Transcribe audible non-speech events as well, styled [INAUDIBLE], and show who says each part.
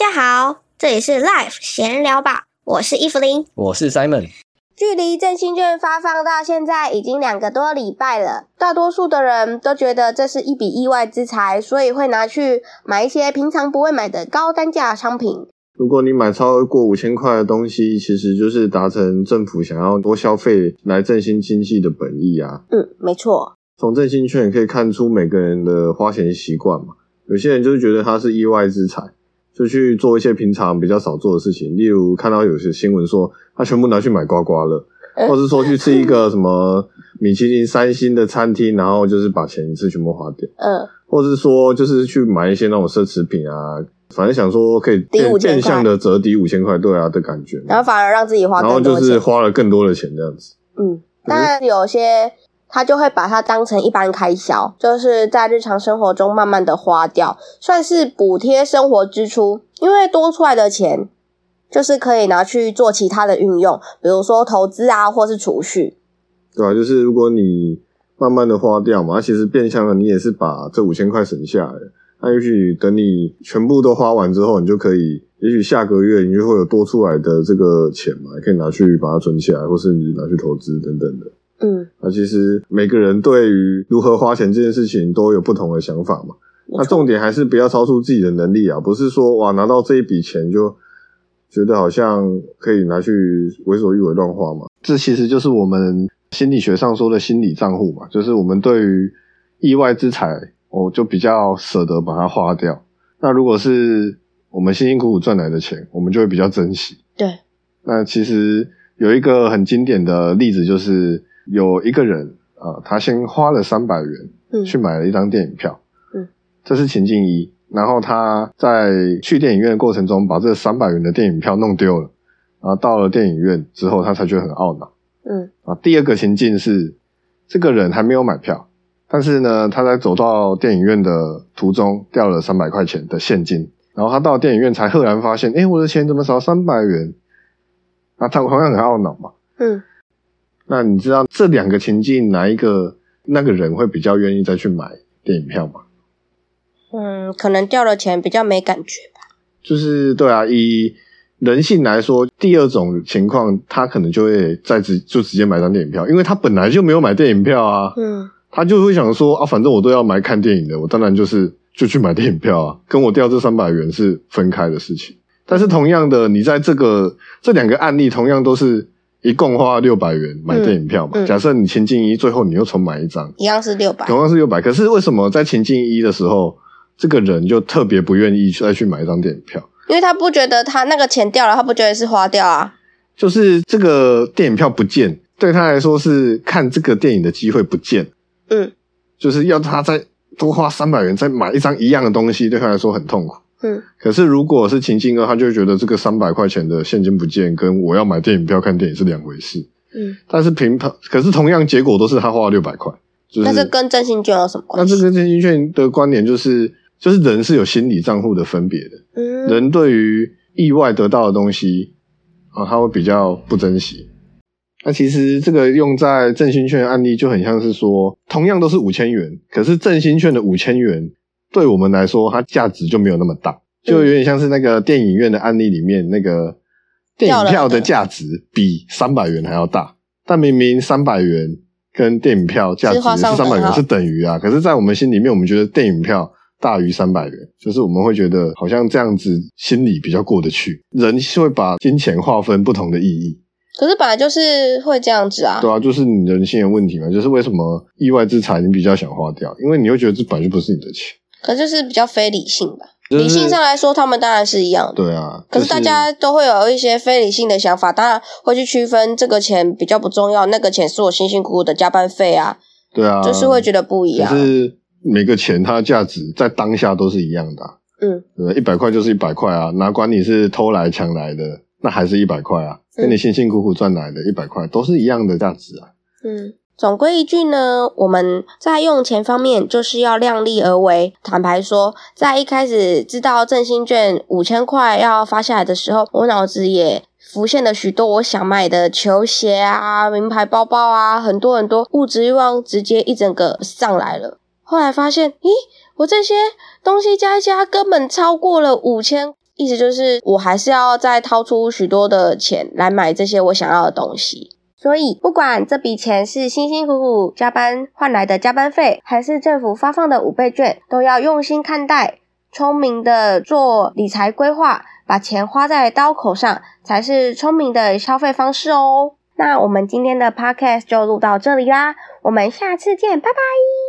Speaker 1: 家好，这里是 Life 闲聊吧，我是伊芙琳，
Speaker 2: 我是 Simon。
Speaker 1: 距离振兴券发放到现在已经两个多礼拜了，大多数的人都觉得这是一笔意外之财，所以会拿去买一些平常不会买的高单价商品。
Speaker 3: 如果你买超过五千块的东西，其实就是达成政府想要多消费来振兴经济的本意啊。
Speaker 1: 嗯，没错。
Speaker 3: 从振兴券可以看出每个人的花钱习惯嘛。有些人就是觉得它是意外之财。就去做一些平常比较少做的事情，例如看到有些新闻说他全部拿去买刮刮乐，或是说去吃一个 [LAUGHS] 什么米其林三星的餐厅，然后就是把钱一次全部花掉，
Speaker 1: 嗯，
Speaker 3: 或是说就是去买一些那种奢侈品啊，反正想说可以变变相的折抵五千块，对啊的感觉，
Speaker 1: 然后反而让自己花，
Speaker 3: 然后就是花了更多的钱这样子，
Speaker 1: 嗯，但有些。他就会把它当成一般开销，就是在日常生活中慢慢的花掉，算是补贴生活支出。因为多出来的钱，就是可以拿去做其他的运用，比如说投资啊，或是储蓄。
Speaker 3: 对啊，就是如果你慢慢的花掉嘛，其实变相的你也是把这五千块省下来。那也许等你全部都花完之后，你就可以，也许下个月你就会有多出来的这个钱嘛，可以拿去把它存起来，或是你拿去投资等等的。
Speaker 1: 嗯，
Speaker 3: 那其实每个人对于如何花钱这件事情都有不同的想法嘛。那重点还是不要超出自己的能力啊，不是说哇拿到这一笔钱就觉得好像可以拿去为所欲为乱花嘛。这其实就是我们心理学上说的心理账户嘛，就是我们对于意外之财，我就比较舍得把它花掉。那如果是我们辛辛苦苦赚来的钱，我们就会比较珍惜。
Speaker 1: 对。
Speaker 3: 那其实有一个很经典的例子就是。有一个人啊，他先花了三百元去买了一张电影票，
Speaker 1: 嗯，
Speaker 3: 这是情境一。然后他在去电影院的过程中，把这三百元的电影票弄丢了，然后到了电影院之后，他才觉得很懊恼，
Speaker 1: 嗯。
Speaker 3: 啊，第二个情境是，这个人还没有买票，但是呢，他在走到电影院的途中掉了三百块钱的现金，然后他到电影院才赫然发现，哎，我的钱怎么少三百元？那他同样很懊恼嘛，
Speaker 1: 嗯。
Speaker 3: 那你知道这两个情境哪一个那个人会比较愿意再去买电影票吗？
Speaker 1: 嗯，可能掉了钱比较没感觉吧。
Speaker 3: 就是对啊，以人性来说，第二种情况他可能就会再直就直接买张电影票，因为他本来就没有买电影票啊。
Speaker 1: 嗯，
Speaker 3: 他就会想说啊，反正我都要买看电影的，我当然就是就去买电影票啊，[LAUGHS] 跟我掉这三百元是分开的事情。但是同样的，你在这个这两个案例同样都是。一共花六百元买电影票嘛？假设你情境一，最后你又重买一张，
Speaker 1: 一样是六百，
Speaker 3: 同样是六百。可是为什么在情境一的时候，这个人就特别不愿意再去买一张电影票？
Speaker 1: 因为他不觉得他那个钱掉了，他不觉得是花掉啊。
Speaker 3: 就是这个电影票不见，对他来说是看这个电影的机会不见。
Speaker 1: 嗯，
Speaker 3: 就是要他再多花三百元再买一张一样的东西，对他来说很痛苦。
Speaker 1: 嗯，
Speaker 3: 可是如果是情境二，他就觉得这个三百块钱的现金不见，跟我要买电影票看电影是两回事。
Speaker 1: 嗯，
Speaker 3: 但是平他，可是同样结果都是他花了六百块，就是。
Speaker 1: 那这跟振兴券有什么关
Speaker 3: 系？那这跟振兴券的观点就是，就是人是有心理账户的分别的。
Speaker 1: 嗯，
Speaker 3: 人对于意外得到的东西啊，他会比较不珍惜。那其实这个用在振兴券案例就很像是说，同样都是五千元，可是振兴券的五千元。对我们来说，它价值就没有那么大，就有点像是那个电影院的案例里面，那个电影票的价值比三百元还要大。但明明三百元跟电影票价值是三百元是等于啊，可是，在我们心里面，我们觉得电影票大于三百元，就是我们会觉得好像这样子心里比较过得去。人是会把金钱划分不同的意义，
Speaker 1: 可是本来就是会这样子啊。
Speaker 3: 对啊，就是你人性的问题嘛，就是为什么意外之财你比较想花掉，因为你会觉得这本来就不是你的钱。
Speaker 1: 可就是比较非理性吧，理性上来说，他们当然是一样的。
Speaker 3: 对啊，
Speaker 1: 可是大家都会有一些非理性的想法，当然会去区分这个钱比较不重要，那个钱是我辛辛苦苦的加班费啊。
Speaker 3: 对啊，
Speaker 1: 就是会觉得不一样。
Speaker 3: 可是每个钱它的价值在当下都是一样的。
Speaker 1: 嗯，
Speaker 3: 对，一百块就是一百块啊，哪管你是偷来抢来的，那还是一百块啊，跟你辛辛苦苦赚来的一百块都是一样的价值啊。
Speaker 1: 嗯。总归一句呢，我们在用钱方面就是要量力而为。坦白说，在一开始知道振兴券五千块要发下来的时候，我脑子也浮现了许多我想买的球鞋啊、名牌包包啊，很多很多物质欲望直接一整个上来了。后来发现，咦，我这些东西加一加，根本超过了五千。意思就是我还是要再掏出许多的钱来买这些我想要的东西。所以，不管这笔钱是辛辛苦苦加班换来的加班费，还是政府发放的五倍券，都要用心看待，聪明的做理财规划，把钱花在刀口上，才是聪明的消费方式哦。那我们今天的 podcast 就录到这里啦，我们下次见，拜拜。